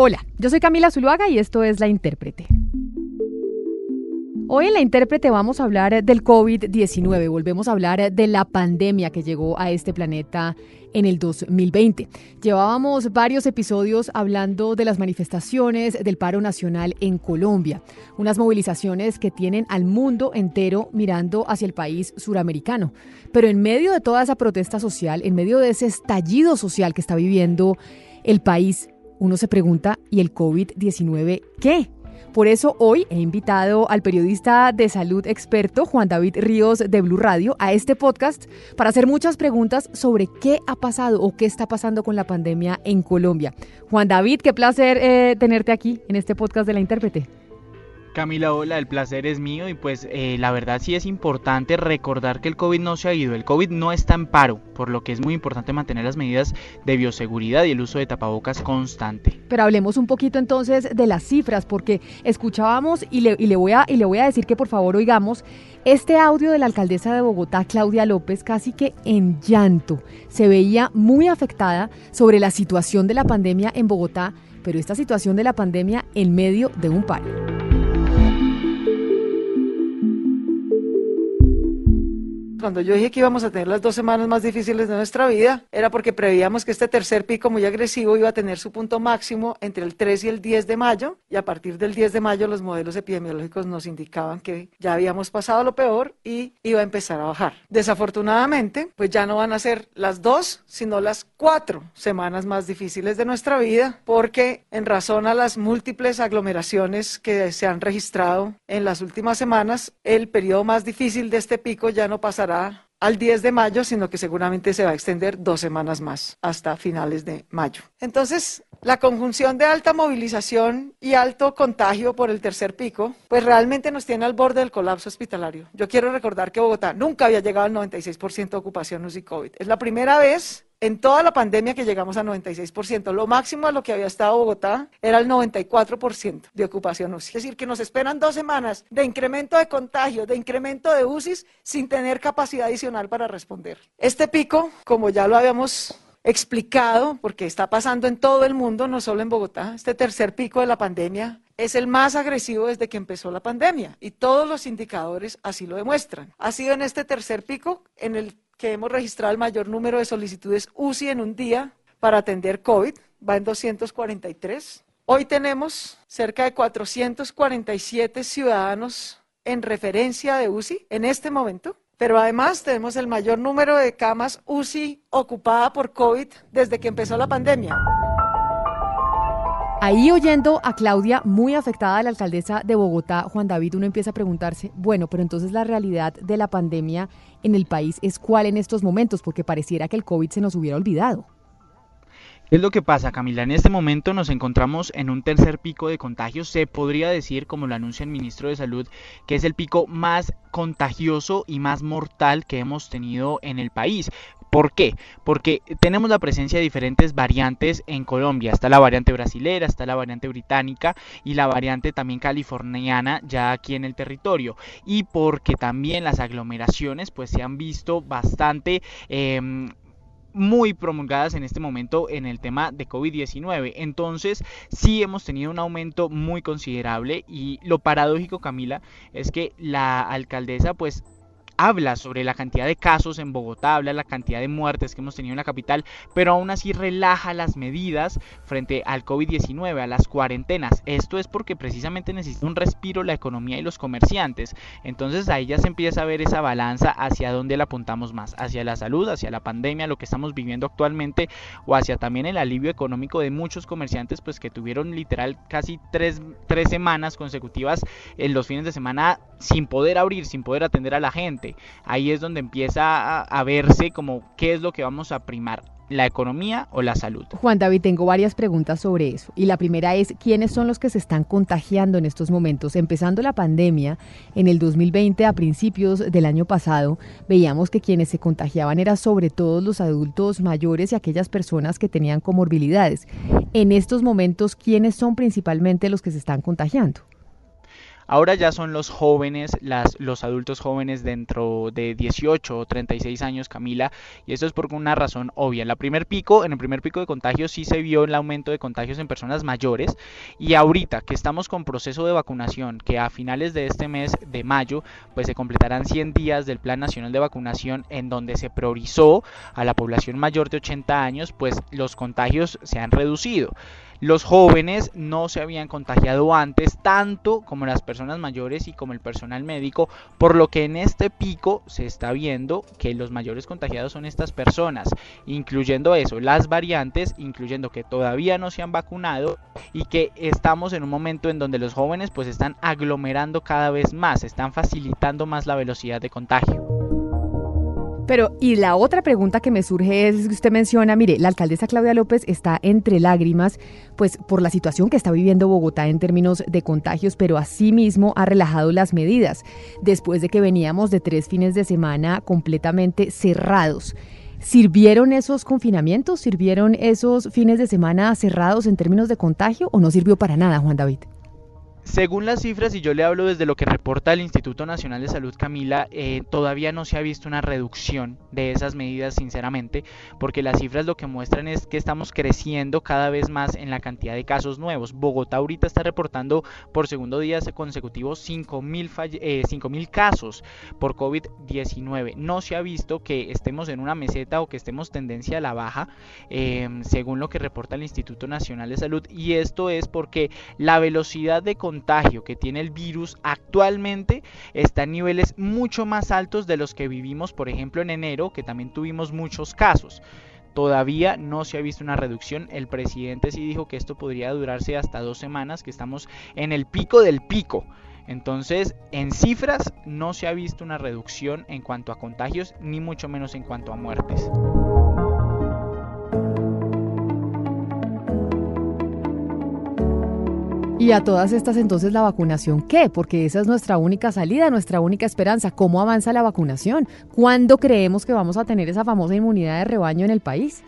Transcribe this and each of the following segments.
Hola, yo soy Camila Zuluaga y esto es La Intérprete. Hoy en La Intérprete vamos a hablar del COVID-19, volvemos a hablar de la pandemia que llegó a este planeta en el 2020. Llevábamos varios episodios hablando de las manifestaciones del paro nacional en Colombia, unas movilizaciones que tienen al mundo entero mirando hacia el país suramericano. Pero en medio de toda esa protesta social, en medio de ese estallido social que está viviendo el país, uno se pregunta, ¿y el COVID-19 qué? Por eso hoy he invitado al periodista de salud experto Juan David Ríos de Blue Radio a este podcast para hacer muchas preguntas sobre qué ha pasado o qué está pasando con la pandemia en Colombia. Juan David, qué placer eh, tenerte aquí en este podcast de la intérprete. Camila, hola, el placer es mío y pues eh, la verdad sí es importante recordar que el COVID no se ha ido, el COVID no está en paro, por lo que es muy importante mantener las medidas de bioseguridad y el uso de tapabocas constante. Pero hablemos un poquito entonces de las cifras, porque escuchábamos y le, y le, voy, a, y le voy a decir que por favor oigamos este audio de la alcaldesa de Bogotá, Claudia López, casi que en llanto. Se veía muy afectada sobre la situación de la pandemia en Bogotá, pero esta situación de la pandemia en medio de un paro. Cuando yo dije que íbamos a tener las dos semanas más difíciles de nuestra vida, era porque prevíamos que este tercer pico muy agresivo iba a tener su punto máximo entre el 3 y el 10 de mayo, y a partir del 10 de mayo los modelos epidemiológicos nos indicaban que ya habíamos pasado lo peor y iba a empezar a bajar. Desafortunadamente, pues ya no van a ser las dos, sino las cuatro semanas más difíciles de nuestra vida, porque en razón a las múltiples aglomeraciones que se han registrado en las últimas semanas, el periodo más difícil de este pico ya no pasará al 10 de mayo, sino que seguramente se va a extender dos semanas más, hasta finales de mayo. Entonces, la conjunción de alta movilización y alto contagio por el tercer pico, pues realmente nos tiene al borde del colapso hospitalario. Yo quiero recordar que Bogotá nunca había llegado al 96% de ocupación UCI COVID. Es la primera vez en toda la pandemia que llegamos a 96%. Lo máximo a lo que había estado Bogotá era el 94% de ocupación. Es decir, que nos esperan dos semanas de incremento de contagio, de incremento de UCIs sin tener capacidad adicional para responder. Este pico, como ya lo habíamos explicado, porque está pasando en todo el mundo, no solo en Bogotá, este tercer pico de la pandemia es el más agresivo desde que empezó la pandemia y todos los indicadores así lo demuestran. Ha sido en este tercer pico en el que hemos registrado el mayor número de solicitudes UCI en un día para atender COVID, va en 243. Hoy tenemos cerca de 447 ciudadanos en referencia de UCI en este momento, pero además tenemos el mayor número de camas UCI ocupada por COVID desde que empezó la pandemia. Ahí oyendo a Claudia, muy afectada, la alcaldesa de Bogotá, Juan David, uno empieza a preguntarse, bueno, pero entonces la realidad de la pandemia en el país es cuál en estos momentos, porque pareciera que el COVID se nos hubiera olvidado. ¿Qué es lo que pasa, Camila? En este momento nos encontramos en un tercer pico de contagios. Se podría decir, como lo anuncia el ministro de Salud, que es el pico más contagioso y más mortal que hemos tenido en el país. ¿Por qué? Porque tenemos la presencia de diferentes variantes en Colombia. Está la variante brasilera, está la variante británica y la variante también californiana ya aquí en el territorio. Y porque también las aglomeraciones pues se han visto bastante... Eh, muy promulgadas en este momento en el tema de COVID-19. Entonces, sí hemos tenido un aumento muy considerable y lo paradójico, Camila, es que la alcaldesa pues habla sobre la cantidad de casos en Bogotá, habla la cantidad de muertes que hemos tenido en la capital, pero aún así relaja las medidas frente al COVID-19, a las cuarentenas. Esto es porque precisamente necesita un respiro la economía y los comerciantes. Entonces ahí ya se empieza a ver esa balanza hacia dónde la apuntamos más, hacia la salud, hacia la pandemia, lo que estamos viviendo actualmente, o hacia también el alivio económico de muchos comerciantes, pues que tuvieron literal casi tres, tres semanas consecutivas en los fines de semana sin poder abrir, sin poder atender a la gente. Ahí es donde empieza a, verse como qué es lo que vamos a primar la economía o la salud. Juan David, tengo varias preguntas sobre eso. Y la primera es, ¿quiénes son los que se están contagiando en estos momentos? Empezando la pandemia, en el 2020, a principios del año pasado, veíamos que quienes se contagiaban eran sobre todo los adultos mayores y aquellas personas que tenían comorbilidades. En estos momentos, ¿quiénes son principalmente los que se están contagiando? Ahora ya son los jóvenes, las, los adultos jóvenes dentro de 18 o 36 años, Camila, y esto es por una razón obvia. En, la primer pico, en el primer pico de contagios sí se vio el aumento de contagios en personas mayores y ahorita que estamos con proceso de vacunación, que a finales de este mes de mayo, pues se completarán 100 días del Plan Nacional de Vacunación en donde se priorizó a la población mayor de 80 años, pues los contagios se han reducido. Los jóvenes no se habían contagiado antes tanto como las personas mayores y como el personal médico, por lo que en este pico se está viendo que los mayores contagiados son estas personas, incluyendo eso, las variantes, incluyendo que todavía no se han vacunado y que estamos en un momento en donde los jóvenes pues están aglomerando cada vez más, están facilitando más la velocidad de contagio. Pero, y la otra pregunta que me surge es que usted menciona, mire, la alcaldesa Claudia López está entre lágrimas, pues por la situación que está viviendo Bogotá en términos de contagios, pero asimismo ha relajado las medidas, después de que veníamos de tres fines de semana completamente cerrados. ¿Sirvieron esos confinamientos? ¿Sirvieron esos fines de semana cerrados en términos de contagio o no sirvió para nada, Juan David? Según las cifras, y yo le hablo desde lo que reporta el Instituto Nacional de Salud, Camila, eh, todavía no se ha visto una reducción de esas medidas, sinceramente, porque las cifras lo que muestran es que estamos creciendo cada vez más en la cantidad de casos nuevos. Bogotá ahorita está reportando por segundo día consecutivo 5.000 eh, casos por COVID-19. No se ha visto que estemos en una meseta o que estemos tendencia a la baja, eh, según lo que reporta el Instituto Nacional de Salud, y esto es porque la velocidad de contagio que tiene el virus actualmente está en niveles mucho más altos de los que vivimos, por ejemplo, en enero, que también tuvimos muchos casos. Todavía no se ha visto una reducción. El presidente sí dijo que esto podría durarse hasta dos semanas, que estamos en el pico del pico. Entonces, en cifras no se ha visto una reducción en cuanto a contagios, ni mucho menos en cuanto a muertes. Y a todas estas entonces la vacunación, ¿qué? Porque esa es nuestra única salida, nuestra única esperanza. ¿Cómo avanza la vacunación? ¿Cuándo creemos que vamos a tener esa famosa inmunidad de rebaño en el país?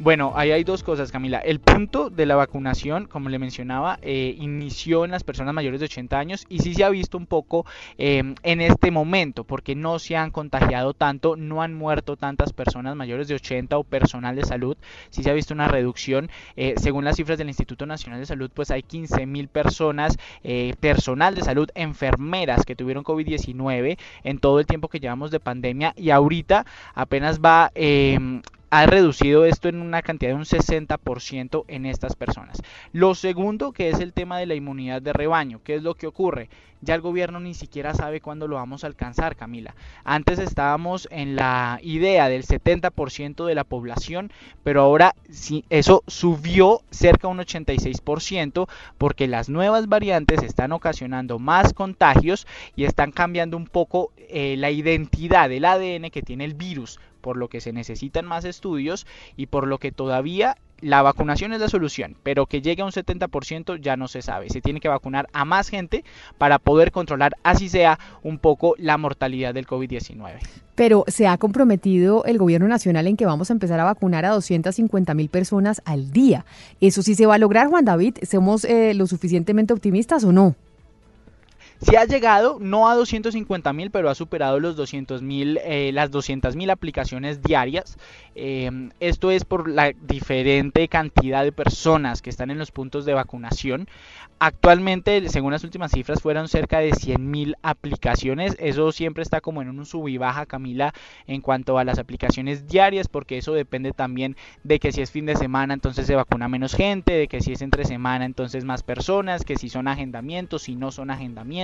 Bueno, ahí hay dos cosas, Camila. El punto de la vacunación, como le mencionaba, eh, inició en las personas mayores de 80 años y sí se ha visto un poco em, en este momento, porque no se han contagiado tanto, no han muerto tantas personas mayores de 80 o personal de salud. Sí se ha visto una reducción. Eh, según las cifras del Instituto Nacional de Salud, pues hay 15 mil personas, eh, personal de salud, enfermeras que tuvieron COVID-19 en todo el tiempo que llevamos de pandemia y ahorita apenas va em, ha reducido esto en una cantidad de un 60% en estas personas. Lo segundo que es el tema de la inmunidad de rebaño. ¿Qué es lo que ocurre? Ya el gobierno ni siquiera sabe cuándo lo vamos a alcanzar, Camila. Antes estábamos en la idea del 70% de la población, pero ahora eso subió cerca un 86% porque las nuevas variantes están ocasionando más contagios y están cambiando un poco eh, la identidad del ADN que tiene el virus por lo que se necesitan más estudios y por lo que todavía la vacunación es la solución, pero que llegue a un 70% ya no se sabe. Se tiene que vacunar a más gente para poder controlar, así sea, un poco la mortalidad del COVID-19. Pero se ha comprometido el gobierno nacional en que vamos a empezar a vacunar a 250 mil personas al día. ¿Eso sí se va a lograr, Juan David? ¿Somos eh, lo suficientemente optimistas o no? Si ha llegado, no a 250 mil, pero ha superado los 200 mil, eh, las 200 mil aplicaciones diarias. Em, esto es por la diferente cantidad de personas que están en los puntos de vacunación. Actualmente, según las últimas cifras, fueron cerca de 100 mil aplicaciones. Eso siempre está como en un sub y baja, Camila, en cuanto a las aplicaciones diarias, porque eso depende también de que si es fin de semana, entonces se vacuna menos gente, de que si es entre semana, entonces más personas, que si son agendamientos, si no son agendamientos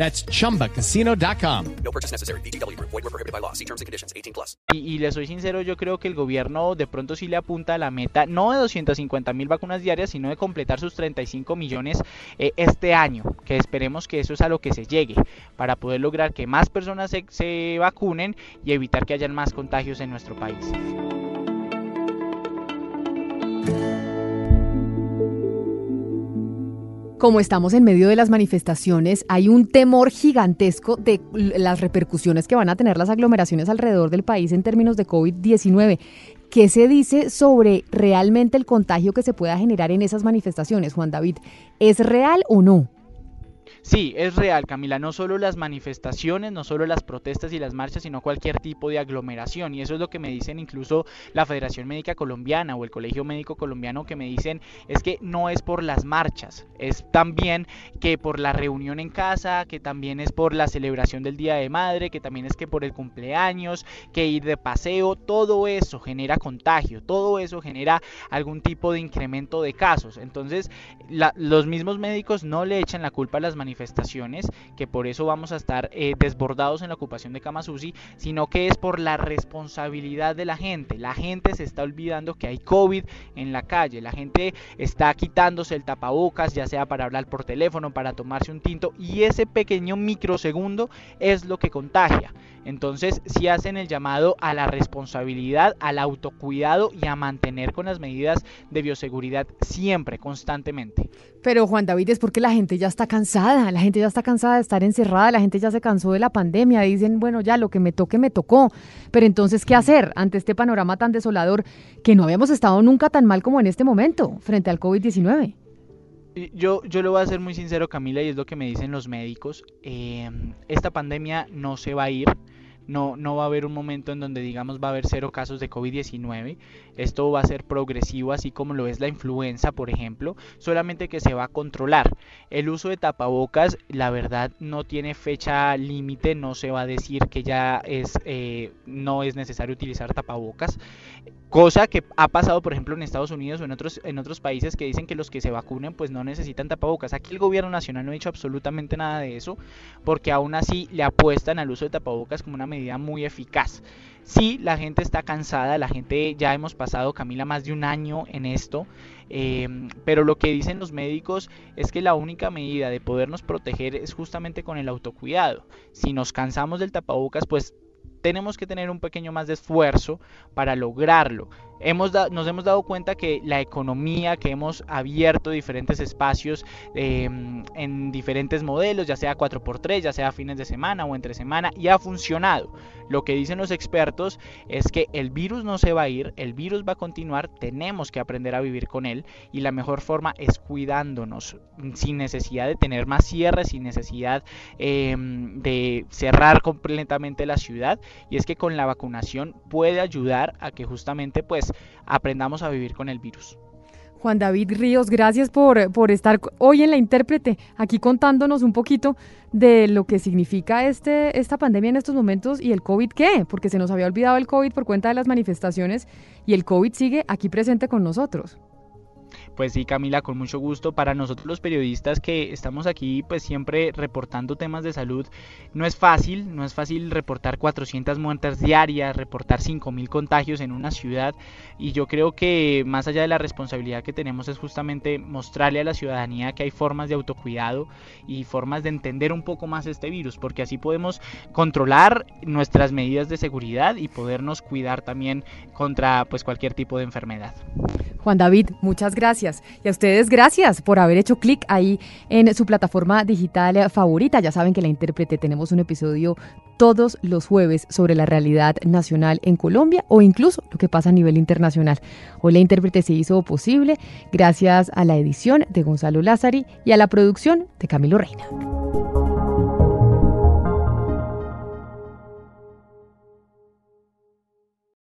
That's chumbacasino.com. No purchase necessary. BGW. Void were prohibited by law. See terms and conditions. 18 plus. Y, y le soy sincero, yo creo que el gobierno de pronto sí le apunta a la meta, no de 250 mil vacunas diarias, sino de completar sus 35 millones eh, este año, que esperemos que eso es a lo que se llegue, para poder lograr que más personas se, se vacunen y evitar que hayan más contagios en nuestro país. Como estamos en medio de las manifestaciones, hay un temor gigantesco de las repercusiones que van a tener las aglomeraciones alrededor del país en términos de COVID-19. ¿Qué se dice sobre realmente el contagio que se pueda generar en esas manifestaciones, Juan David? ¿Es real o no? Sí, es real, Camila, no solo las manifestaciones, no solo las protestas y las marchas, sino cualquier tipo de aglomeración. Y eso es lo que me dicen incluso la Federación Médica Colombiana o el Colegio Médico Colombiano, que me dicen es que no es por las marchas, es también que por la reunión en casa, que también es por la celebración del Día de Madre, que también es que por el cumpleaños, que ir de paseo, todo eso genera contagio, todo eso genera algún tipo de incremento de casos. Entonces, la, los mismos médicos no le echan la culpa a las manifestaciones que por eso vamos a estar eh, desbordados en la ocupación de camas UCI, sino que es por la responsabilidad de la gente. La gente se está olvidando que hay COVID en la calle, la gente está quitándose el tapabocas, ya sea para hablar por teléfono, para tomarse un tinto, y ese pequeño microsegundo es lo que contagia. Entonces, si hacen el llamado a la responsabilidad, al autocuidado y a mantener con las medidas de bioseguridad siempre, constantemente. Pero Juan David, es porque la gente ya está cansada, la gente ya está cansada de estar encerrada, la gente ya se cansó de la pandemia, dicen, bueno, ya lo que me toque, me tocó. Pero entonces, ¿qué hacer ante este panorama tan desolador que no habíamos estado nunca tan mal como en este momento frente al COVID-19? Yo, yo le voy a ser muy sincero, Camila, y es lo que me dicen los médicos. Eh, esta pandemia no se va a ir. No, no va a haber un momento en donde digamos va a haber cero casos de COVID-19. Esto va a ser progresivo, así como lo es la influenza, por ejemplo, solamente que se va a controlar. El uso de tapabocas, la verdad, no tiene fecha límite, no se va a decir que ya es, eh, no es necesario utilizar tapabocas. Cosa que ha pasado, por ejemplo, en Estados Unidos o en otros, en otros países que dicen que los que se vacunen pues no necesitan tapabocas. Aquí el gobierno nacional no ha dicho absolutamente nada de eso, porque aún así le apuestan al uso de tapabocas como una medida muy eficaz. Sí, la gente está cansada, la gente ya hemos pasado, Camila, más de un año en esto, eh, pero lo que dicen los médicos es que la única medida de podernos proteger es justamente con el autocuidado. Si nos cansamos del tapabocas, pues tenemos que tener un pequeño más de esfuerzo para lograrlo. Hemos nos hemos dado cuenta que la economía, que hemos abierto diferentes espacios eh, en diferentes modelos, ya sea 4x3, ya sea fines de semana o entre semana, y ha funcionado. Lo que dicen los expertos es que el virus no se va a ir, el virus va a continuar, tenemos que aprender a vivir con él y la mejor forma es cuidándonos, sin necesidad de tener más cierres, sin necesidad eh, de cerrar completamente la ciudad. Y es que con la vacunación puede ayudar a que justamente aprendamos a vivir con el virus. Juan David Ríos, gracias por, por, estar hoy en la intérprete, aquí contándonos un poquito de lo que significa este, esta pandemia en estos momentos y el COVID qué, porque se nos había olvidado el COVID por cuenta de las manifestaciones y el COVID sigue aquí presente con nosotros. Pues sí, Camila, con mucho gusto. Para nosotros los periodistas que estamos aquí, pues siempre reportando temas de salud, no es fácil, no es fácil reportar 400 muertes diarias, reportar 5.000 contagios en una ciudad. Y yo creo que más allá de la responsabilidad que tenemos es justamente mostrarle a la ciudadanía que hay formas de autocuidado y formas de entender un poco más este virus, porque así podemos controlar nuestras medidas de seguridad y podernos cuidar también contra pues cualquier tipo de enfermedad. Juan David, muchas gracias. Y a ustedes gracias por haber hecho clic ahí en su plataforma digital favorita. Ya saben que la intérprete tenemos un episodio todos los jueves sobre la realidad nacional en Colombia o incluso lo que pasa a nivel internacional. Hoy la intérprete se hizo posible gracias a la edición de Gonzalo Lázari y a la producción de Camilo Reina.